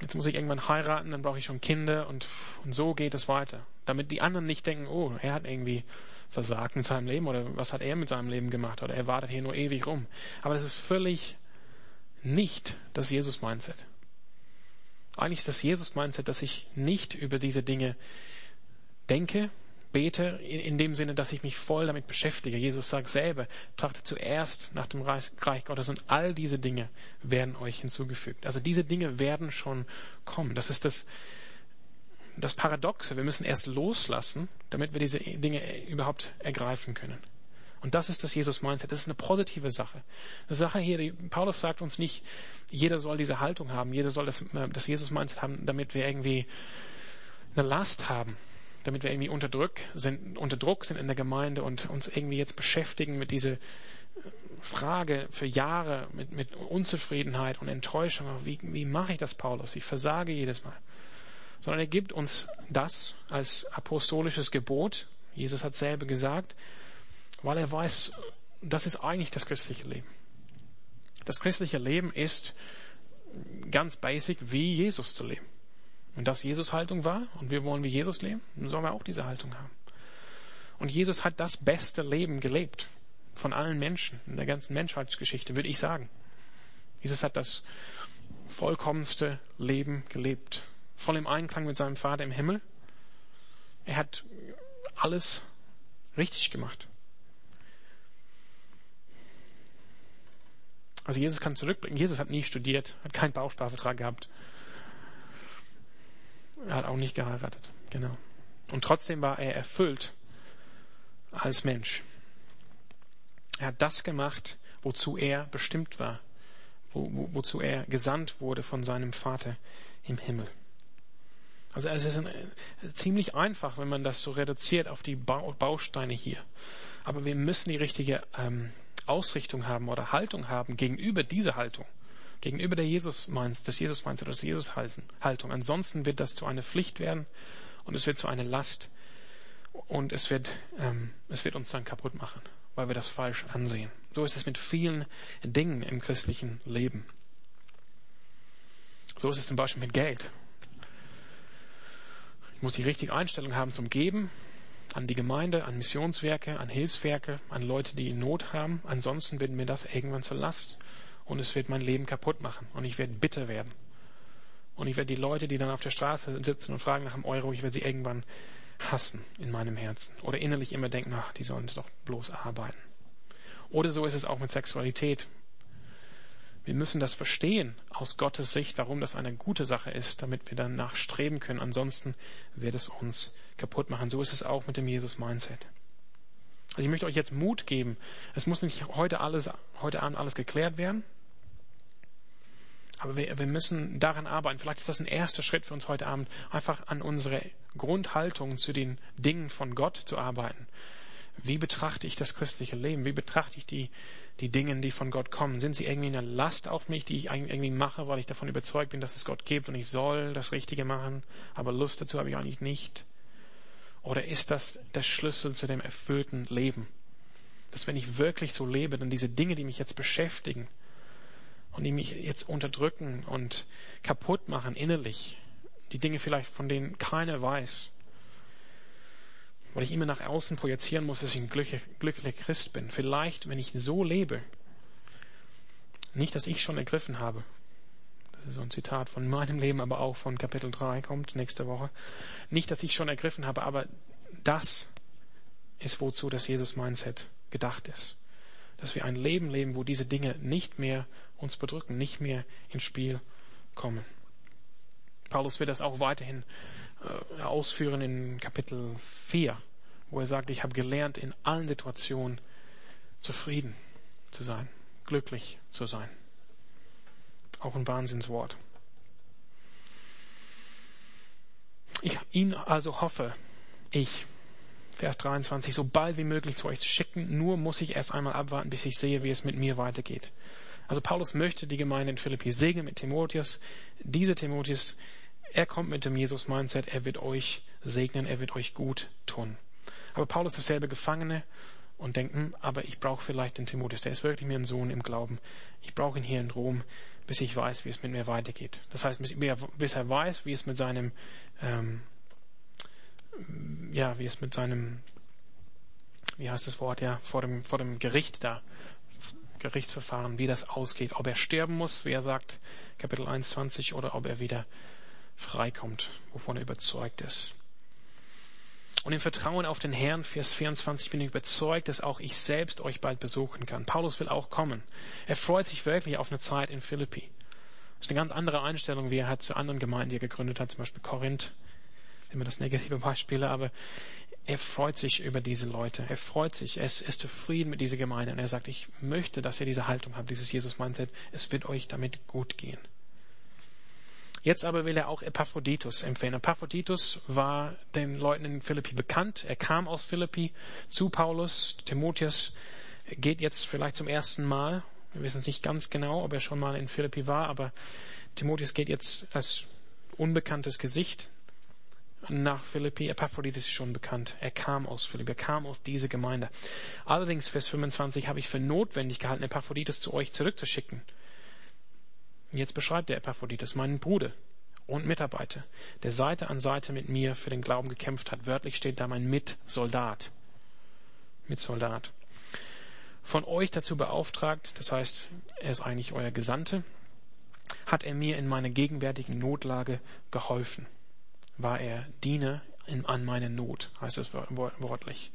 Jetzt muss ich irgendwann heiraten, dann brauche ich schon Kinder und, und so geht es weiter. Damit die anderen nicht denken, oh, er hat irgendwie versagt mit seinem Leben oder was hat er mit seinem Leben gemacht oder er wartet hier nur ewig rum. Aber das ist völlig nicht das Jesus-Mindset. Eigentlich ist das Jesus-Mindset, dass ich nicht über diese Dinge denke, bete in, in, dem Sinne, dass ich mich voll damit beschäftige. Jesus sagt selber, trachtet zuerst nach dem Reich, Reich Gottes und all diese Dinge werden euch hinzugefügt. Also diese Dinge werden schon kommen. Das ist das, das Paradoxe. Wir müssen erst loslassen, damit wir diese Dinge überhaupt ergreifen können. Und das ist das Jesus-Mindset. Das ist eine positive Sache. Eine Sache hier, die, Paulus sagt uns nicht, jeder soll diese Haltung haben, jeder soll das, das Jesus-Mindset haben, damit wir irgendwie eine Last haben damit wir irgendwie unter Druck sind, unter Druck sind in der Gemeinde und uns irgendwie jetzt beschäftigen mit dieser Frage für Jahre, mit, mit Unzufriedenheit und Enttäuschung. Wie, wie mache ich das, Paulus? Ich versage jedes Mal. Sondern er gibt uns das als apostolisches Gebot. Jesus hat selber gesagt, weil er weiß, das ist eigentlich das christliche Leben. Das christliche Leben ist ganz basic, wie Jesus zu leben. Und das Jesus Haltung war und wir wollen wie Jesus leben, dann sollen wir auch diese Haltung haben. Und Jesus hat das beste Leben gelebt von allen Menschen in der ganzen Menschheitsgeschichte, würde ich sagen. Jesus hat das vollkommenste Leben gelebt, voll im Einklang mit seinem Vater im Himmel. Er hat alles richtig gemacht. Also Jesus kann zurückblicken. Jesus hat nie studiert, hat keinen Bausparvertrag gehabt. Er hat auch nicht geheiratet. Genau. Und trotzdem war er erfüllt als Mensch. Er hat das gemacht, wozu er bestimmt war, wo, wo, wozu er gesandt wurde von seinem Vater im Himmel. Also es ist ein, ziemlich einfach, wenn man das so reduziert auf die Bausteine hier. Aber wir müssen die richtige ähm, Ausrichtung haben oder Haltung haben gegenüber dieser Haltung. Gegenüber der Jesus meinst, des Jesus meinst oder des Jesus Haltung. Ansonsten wird das zu einer Pflicht werden und es wird zu einer Last und es wird, ähm, es wird uns dann kaputt machen, weil wir das falsch ansehen. So ist es mit vielen Dingen im christlichen Leben. So ist es zum Beispiel mit Geld. Ich muss die richtige Einstellung haben zum Geben an die Gemeinde, an Missionswerke, an Hilfswerke, an Leute, die Not haben. Ansonsten wird mir das irgendwann zur Last und es wird mein Leben kaputt machen und ich werde bitter werden. Und ich werde die Leute, die dann auf der Straße sitzen und fragen nach einem Euro, ich werde sie irgendwann hassen in meinem Herzen. Oder innerlich immer denken, ach, die sollen doch bloß arbeiten. Oder so ist es auch mit Sexualität. Wir müssen das verstehen aus Gottes Sicht, warum das eine gute Sache ist, damit wir danach streben können. Ansonsten wird es uns kaputt machen. So ist es auch mit dem Jesus-Mindset. Also ich möchte euch jetzt Mut geben. Es muss nicht heute alles, heute Abend alles geklärt werden. Aber wir, wir müssen daran arbeiten. Vielleicht ist das ein erster Schritt für uns heute Abend, einfach an unsere Grundhaltung zu den Dingen von Gott zu arbeiten. Wie betrachte ich das christliche Leben? Wie betrachte ich die, die Dinge, die von Gott kommen? Sind sie irgendwie eine Last auf mich, die ich irgendwie mache, weil ich davon überzeugt bin, dass es Gott gibt und ich soll das Richtige machen, aber Lust dazu habe ich eigentlich nicht? Oder ist das der Schlüssel zu dem erfüllten Leben? Dass wenn ich wirklich so lebe, dann diese Dinge, die mich jetzt beschäftigen und die mich jetzt unterdrücken und kaputt machen innerlich, die Dinge vielleicht, von denen keiner weiß, weil ich immer nach außen projizieren muss, dass ich ein glücklicher Christ bin. Vielleicht, wenn ich so lebe, nicht, dass ich schon ergriffen habe, das ist so ein Zitat von meinem Leben, aber auch von Kapitel 3 kommt nächste Woche. Nicht, dass ich schon ergriffen habe, aber das ist wozu das Jesus-Mindset gedacht ist. Dass wir ein Leben leben, wo diese Dinge nicht mehr uns bedrücken, nicht mehr ins Spiel kommen. Paulus wird das auch weiterhin äh, ausführen in Kapitel 4, wo er sagt, ich habe gelernt, in allen Situationen zufrieden zu sein, glücklich zu sein. Auch ein Wahnsinnswort. Ich ihn also hoffe, ich, Vers 23, so bald wie möglich zu euch zu schicken, nur muss ich erst einmal abwarten, bis ich sehe, wie es mit mir weitergeht. Also Paulus möchte die Gemeinde in Philippi segnen mit Timotheus. Dieser Timotheus, er kommt mit dem Jesus-Mindset, er wird euch segnen, er wird euch gut tun. Aber Paulus ist selber Gefangene und denkt, hm, aber ich brauche vielleicht den Timotheus, der ist wirklich mir ein Sohn im Glauben. Ich brauche ihn hier in Rom, bis ich weiß, wie es mit mir weitergeht. Das heißt, bis er weiß, wie es mit seinem, ähm, ja, wie es mit seinem, wie heißt das Wort, ja, vor dem, vor dem Gericht da, Gerichtsverfahren, wie das ausgeht, ob er sterben muss, wie er sagt, Kapitel 21, oder ob er wieder freikommt, wovon er überzeugt ist. Und im Vertrauen auf den Herrn, Vers 24, bin ich überzeugt, dass auch ich selbst euch bald besuchen kann. Paulus will auch kommen. Er freut sich wirklich auf eine Zeit in Philippi. Das ist eine ganz andere Einstellung, wie er hat zu anderen Gemeinden, die er gegründet hat, zum Beispiel Korinth. Immer das negative *laughs* Beispiele, aber er freut sich über diese Leute. Er freut sich. Er ist, ist zufrieden mit dieser Gemeinde. Und er sagt, ich möchte, dass ihr diese Haltung habt, dieses Jesus-Mindset. Es wird euch damit gut gehen. Jetzt aber will er auch Epaphroditus empfehlen. Epaphroditus war den Leuten in Philippi bekannt. Er kam aus Philippi zu Paulus. Timotheus geht jetzt vielleicht zum ersten Mal. Wir wissen es nicht ganz genau, ob er schon mal in Philippi war, aber Timotheus geht jetzt als unbekanntes Gesicht nach Philippi. Epaphroditus ist schon bekannt. Er kam aus Philippi, er kam aus dieser Gemeinde. Allerdings, Vers 25, habe ich für notwendig gehalten, Epaphroditus zu euch zurückzuschicken Jetzt beschreibt der Epaphroditus meinen Bruder und Mitarbeiter, der Seite an Seite mit mir für den Glauben gekämpft hat. Wörtlich steht da mein Mitsoldat. Mitsoldat. Von euch dazu beauftragt, das heißt, er ist eigentlich euer Gesandte, hat er mir in meiner gegenwärtigen Notlage geholfen. War er Diener in, an meiner Not, heißt es wortlich.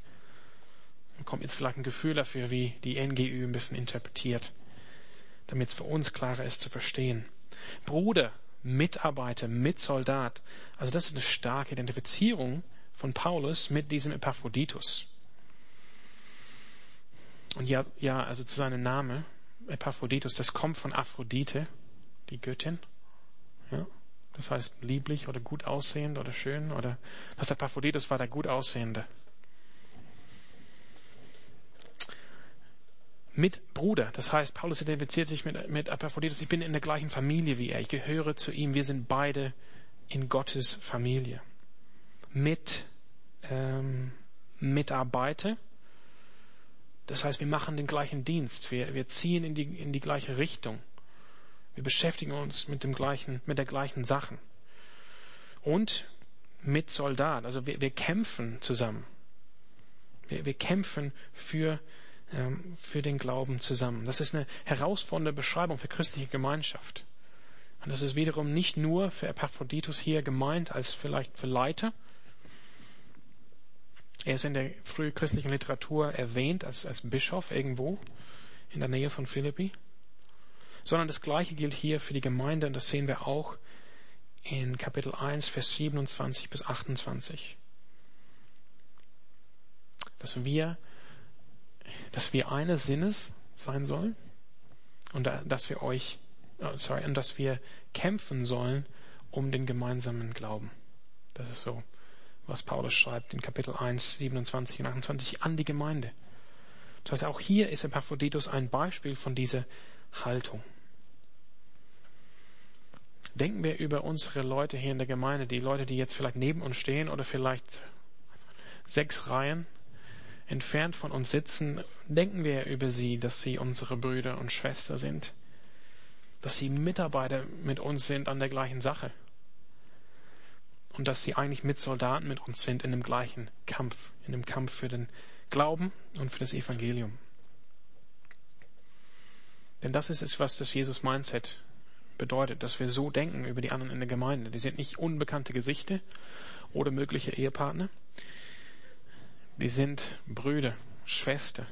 Man kommt jetzt vielleicht ein Gefühl dafür, wie die NGÜ ein bisschen interpretiert damit es für uns klarer ist zu verstehen. Bruder, Mitarbeiter, Mitsoldat. Also das ist eine starke Identifizierung von Paulus mit diesem Epaphroditus. Und ja, ja, also zu seinem Namen, Epaphroditus, das kommt von Aphrodite, die Göttin. Ja, das heißt lieblich oder gut aussehend oder schön oder das Epaphroditus war der gut aussehende. Mitbruder. Das heißt, Paulus identifiziert sich mit, mit Epaphroditus. Ich bin in der gleichen Familie wie er. Ich gehöre zu ihm. Wir sind beide in Gottes Familie. Mit ähm, Mitarbeiter. Das heißt, wir machen den gleichen Dienst. Wir, wir ziehen in die, in die gleiche Richtung. Wir beschäftigen uns mit dem gleichen, mit der gleichen Sachen. Und mit Soldat. Also wir, wir kämpfen zusammen. Wir, wir kämpfen für, ähm, für den Glauben zusammen. Das ist eine herausfordernde Beschreibung für christliche Gemeinschaft. Und das ist wiederum nicht nur für Epaphroditus hier gemeint als vielleicht für Leiter. Er ist in der frühchristlichen Literatur erwähnt als, als Bischof irgendwo in der Nähe von Philippi. Sondern das Gleiche gilt hier für die Gemeinde und das sehen wir auch in Kapitel 1, Vers 27 bis 28. Dass wir, dass wir eines Sinnes sein sollen und dass wir euch, oh, sorry, und dass wir kämpfen sollen um den gemeinsamen Glauben. Das ist so, was Paulus schreibt in Kapitel 1, 27 und 28 an die Gemeinde. Das heißt, auch hier ist Epaphroditus ein Beispiel von dieser Haltung. Denken wir über unsere Leute hier in der Gemeinde, die Leute, die jetzt vielleicht neben uns stehen oder vielleicht sechs Reihen entfernt von uns sitzen, denken wir über sie, dass sie unsere Brüder und Schwestern sind, dass sie Mitarbeiter mit uns sind an der gleichen Sache und dass sie eigentlich Mitsoldaten mit uns sind in dem gleichen Kampf, in dem Kampf für den Glauben und für das Evangelium. Denn das ist es, was das Jesus-Mindset bedeutet, dass wir so denken über die anderen in der Gemeinde. Die sind nicht unbekannte Gesichter oder mögliche Ehepartner. Die sind Brüder, Schwester.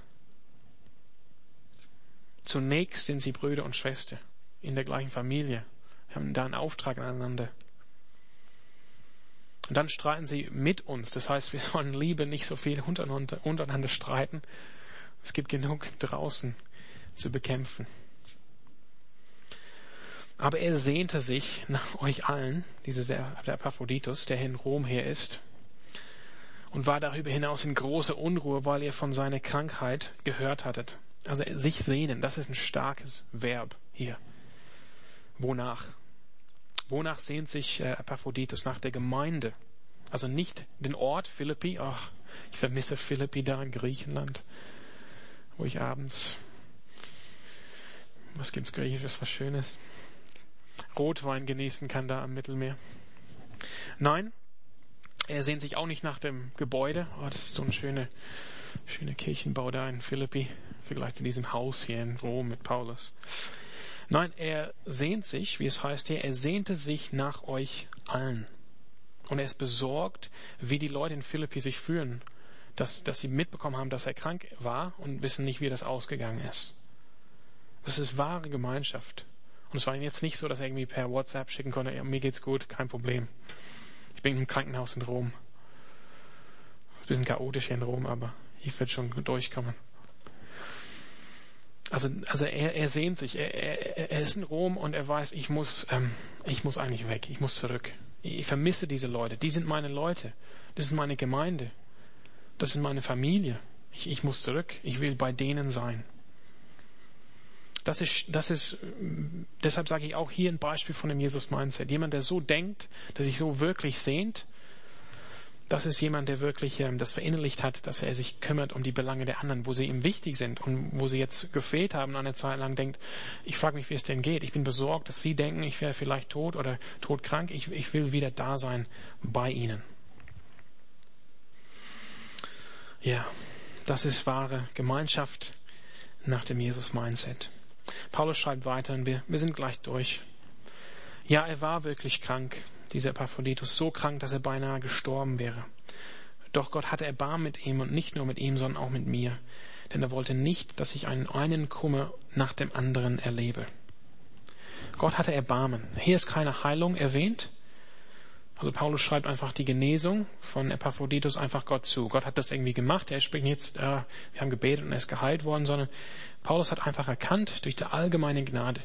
Zunächst sind sie Brüder und Schwester in der gleichen Familie, haben da einen Auftrag aneinander. Und dann streiten sie mit uns. Das heißt, wir sollen Liebe nicht so viel *laughs* untereinander, untereinander streiten. Es gibt genug draußen zu bekämpfen. Aber er sehnte sich nach euch allen, dieser der Epaphroditus, der in Rom her ist, und war darüber hinaus in großer Unruhe, weil ihr von seiner Krankheit gehört hattet. Also sich sehnen, das ist ein starkes Verb hier. Wonach? Wonach sehnt sich äh, Epaphroditus? Nach der Gemeinde. Also nicht den Ort Philippi. Ach, ich vermisse Philippi da in Griechenland, wo ich abends, was gibt's Griechisches, was Schönes? Rotwein genießen kann da am Mittelmeer. Nein, er sehnt sich auch nicht nach dem Gebäude. Oh, das ist so ein schöner, schöner Kirchenbau da in Philippi, im Vergleich zu diesem Haus hier in Rom mit Paulus. Nein, er sehnt sich, wie es heißt hier, er sehnte sich nach euch allen. Und er ist besorgt, wie die Leute in Philippi sich fühlen, dass, dass sie mitbekommen haben, dass er krank war und wissen nicht, wie das ausgegangen ist. Das ist wahre Gemeinschaft. Und es war ihm jetzt nicht so, dass er irgendwie per WhatsApp schicken konnte, ja, mir geht's gut, kein Problem. Ich bin im Krankenhaus in Rom. Ein bisschen chaotisch hier in Rom, aber ich werde schon durchkommen. Also, also er, er sehnt sich, er, er, er ist in Rom und er weiß, ich muss, ähm, ich muss eigentlich weg, ich muss zurück. Ich vermisse diese Leute, die sind meine Leute, das ist meine Gemeinde, das ist meine Familie. Ich, ich muss zurück, ich will bei denen sein. Das ist, das ist, deshalb sage ich auch hier ein Beispiel von dem Jesus-Mindset. Jemand, der so denkt, der sich so wirklich sehnt, das ist jemand, der wirklich ähm, das verinnerlicht hat, dass er sich kümmert um die Belange der anderen, wo sie ihm wichtig sind und wo sie jetzt gefehlt haben eine Zeit lang denkt, ich frage mich, wie es denn geht. Ich bin besorgt, dass sie denken, ich wäre vielleicht tot oder todkrank. Ich, ich will wieder da sein bei ihnen. Ja, das ist wahre Gemeinschaft nach dem Jesus-Mindset. Paulus schreibt weiter und wir, wir sind gleich durch. Ja, er war wirklich krank, dieser Epaphroditus, so krank, dass er beinahe gestorben wäre. Doch Gott hatte Erbarmen mit ihm und nicht nur mit ihm, sondern auch mit mir. Denn er wollte nicht, dass ich einen, einen Kummer nach dem anderen erlebe. Gott hatte Erbarmen. Hier ist keine Heilung erwähnt. Also Paulus schreibt einfach die Genesung von Epaphroditus einfach Gott zu. Gott hat das irgendwie gemacht. Er spricht jetzt, äh, wir haben gebetet und er ist geheilt worden, sondern Paulus hat einfach erkannt durch die allgemeine Gnade,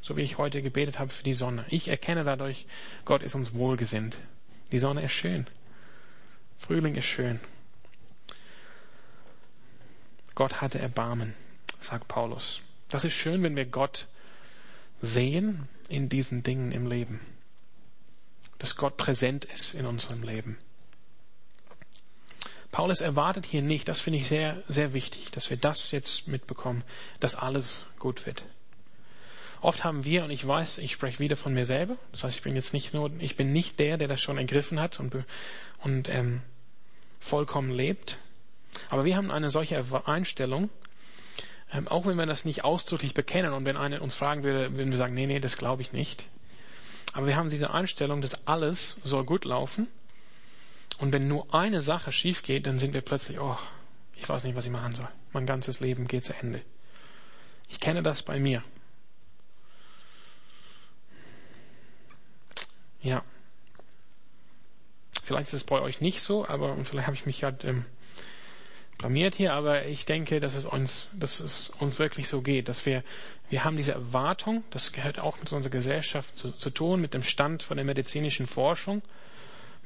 so wie ich heute gebetet habe für die Sonne. Ich erkenne dadurch, Gott ist uns wohlgesinnt. Die Sonne ist schön. Frühling ist schön. Gott hatte Erbarmen. sagt Paulus. Das ist schön, wenn wir Gott sehen in diesen Dingen im Leben. Dass Gott präsent ist in unserem Leben. Paulus erwartet hier nicht, das finde ich sehr, sehr wichtig, dass wir das jetzt mitbekommen, dass alles gut wird. Oft haben wir, und ich weiß, ich spreche wieder von mir selber, das heißt, ich bin jetzt nicht nur, ich bin nicht der, der das schon ergriffen hat und, und ähm, vollkommen lebt, aber wir haben eine solche Einstellung, ähm, auch wenn wir das nicht ausdrücklich bekennen und wenn einer uns fragen würde, würden wir sagen, nee, nee, das glaube ich nicht. Aber wir haben diese Einstellung, dass alles soll gut laufen. Und wenn nur eine Sache schief geht, dann sind wir plötzlich, oh, ich weiß nicht, was ich machen soll. Mein ganzes Leben geht zu Ende. Ich kenne das bei mir. Ja. Vielleicht ist es bei euch nicht so, aber vielleicht habe ich mich gerade ähm, blamiert hier, aber ich denke, dass es uns, dass es uns wirklich so geht, dass wir, wir haben diese Erwartung, das gehört auch mit unserer Gesellschaft zu, zu tun, mit dem Stand von der medizinischen Forschung,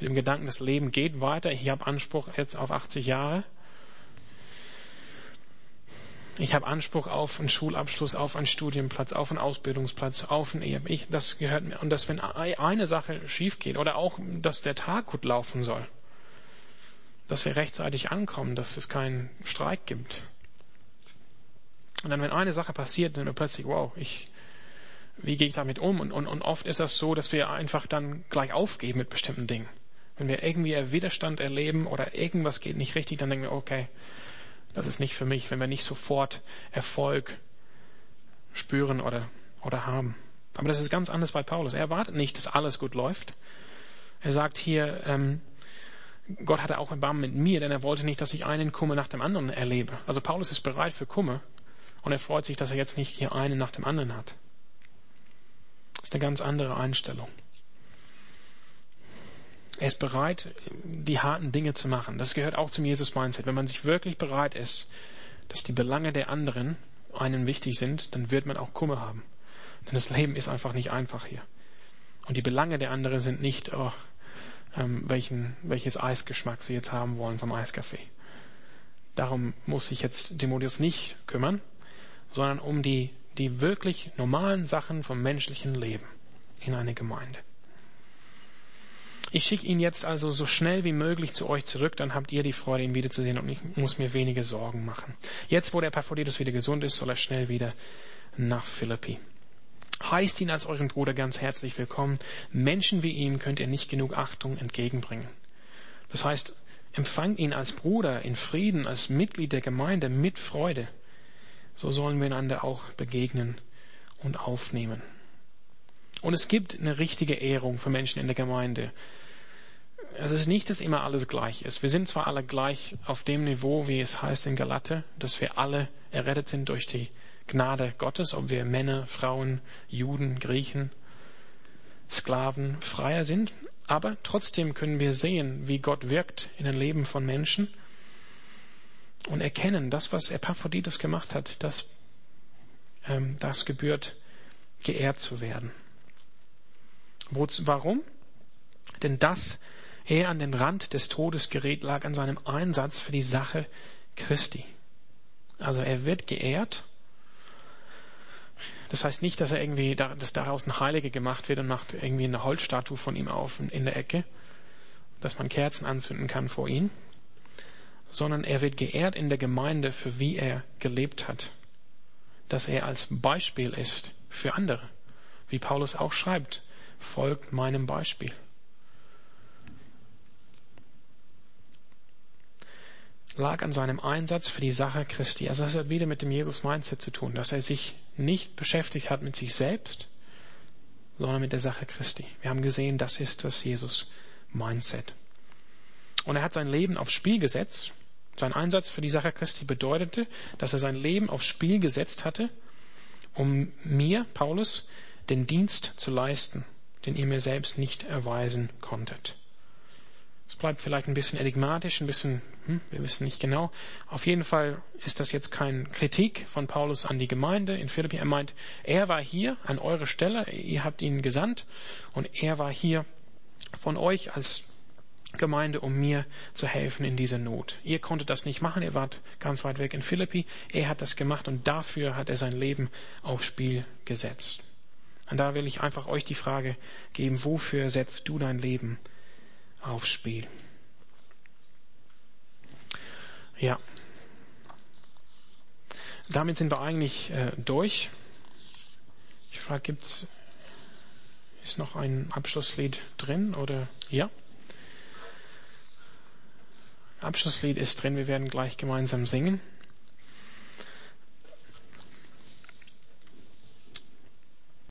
mit dem Gedanken, das Leben geht weiter, ich habe Anspruch jetzt auf 80 Jahre. Ich habe Anspruch auf einen Schulabschluss, auf einen Studienplatz, auf einen Ausbildungsplatz, auf ein Ehe. Ich, das gehört mir. Und dass wenn eine Sache schief geht oder auch, dass der Tag gut laufen soll, dass wir rechtzeitig ankommen, dass es keinen Streik gibt. Und dann, wenn eine Sache passiert, dann plötzlich, wow, ich, wie gehe ich damit um? Und, und, und oft ist das so, dass wir einfach dann gleich aufgeben mit bestimmten Dingen. Wenn wir irgendwie Widerstand erleben oder irgendwas geht nicht richtig, dann denken wir, okay, das ist nicht für mich, wenn wir nicht sofort Erfolg spüren oder, oder haben. Aber das ist ganz anders bei Paulus. Er erwartet nicht, dass alles gut läuft. Er sagt hier, ähm, Gott hatte auch Erbarmen mit mir, denn er wollte nicht, dass ich einen Kummer nach dem anderen erlebe. Also Paulus ist bereit für Kummer und er freut sich, dass er jetzt nicht hier einen nach dem anderen hat. Das ist eine ganz andere Einstellung. Er ist bereit, die harten Dinge zu machen. Das gehört auch zum Jesus-Mindset. Wenn man sich wirklich bereit ist, dass die Belange der anderen einen wichtig sind, dann wird man auch Kummer haben. Denn das Leben ist einfach nicht einfach hier. Und die Belange der anderen sind nicht, oh, ähm, welchen, welches Eisgeschmack sie jetzt haben wollen vom Eiskaffee. Darum muss sich jetzt Timotheus nicht kümmern, sondern um die, die wirklich normalen Sachen vom menschlichen Leben in eine Gemeinde. Ich schicke ihn jetzt also so schnell wie möglich zu euch zurück, dann habt ihr die Freude, ihn wiederzusehen und ich muss mir wenige Sorgen machen. Jetzt, wo der Epaphroditus wieder gesund ist, soll er schnell wieder nach Philippi. Heißt ihn als euren Bruder ganz herzlich willkommen. Menschen wie ihm könnt ihr nicht genug Achtung entgegenbringen. Das heißt, empfangt ihn als Bruder in Frieden, als Mitglied der Gemeinde mit Freude. So sollen wir einander auch begegnen und aufnehmen. Und es gibt eine richtige Ehrung für Menschen in der Gemeinde es ist nicht, dass immer alles gleich ist. Wir sind zwar alle gleich auf dem Niveau, wie es heißt in Galate, dass wir alle errettet sind durch die Gnade Gottes, ob wir Männer, Frauen, Juden, Griechen, Sklaven, Freier sind. Aber trotzdem können wir sehen, wie Gott wirkt in den Leben von Menschen und erkennen, das, was Epaphroditus gemacht hat, das, ähm, das gebührt, geehrt zu werden. Wozu, warum? Denn das er an den Rand des Todes gerät, lag an seinem Einsatz für die Sache Christi. Also er wird geehrt. Das heißt nicht, dass er irgendwie, dass daraus ein Heilige gemacht wird und macht irgendwie eine Holzstatue von ihm auf in der Ecke, dass man Kerzen anzünden kann vor ihm, sondern er wird geehrt in der Gemeinde für wie er gelebt hat. Dass er als Beispiel ist für andere. Wie Paulus auch schreibt, folgt meinem Beispiel. lag an seinem Einsatz für die Sache Christi. Also das hat wieder mit dem Jesus-Mindset zu tun, dass er sich nicht beschäftigt hat mit sich selbst, sondern mit der Sache Christi. Wir haben gesehen, das ist das Jesus-Mindset. Und er hat sein Leben aufs Spiel gesetzt. Sein Einsatz für die Sache Christi bedeutete, dass er sein Leben aufs Spiel gesetzt hatte, um mir, Paulus, den Dienst zu leisten, den ihr mir selbst nicht erweisen konntet. Es bleibt vielleicht ein bisschen enigmatisch, ein bisschen, hm, wir wissen nicht genau. Auf jeden Fall ist das jetzt keine Kritik von Paulus an die Gemeinde in Philippi. Er meint, er war hier an eurer Stelle, ihr habt ihn gesandt und er war hier von euch als Gemeinde, um mir zu helfen in dieser Not. Ihr konntet das nicht machen, ihr wart ganz weit weg in Philippi. Er hat das gemacht und dafür hat er sein Leben aufs Spiel gesetzt. Und da will ich einfach euch die Frage geben, wofür setzt du dein Leben aufs Spiel? Ja. Damit sind wir eigentlich äh, durch. Ich frage, gibt's ist noch ein Abschlusslied drin oder ja? Abschlusslied ist drin, wir werden gleich gemeinsam singen.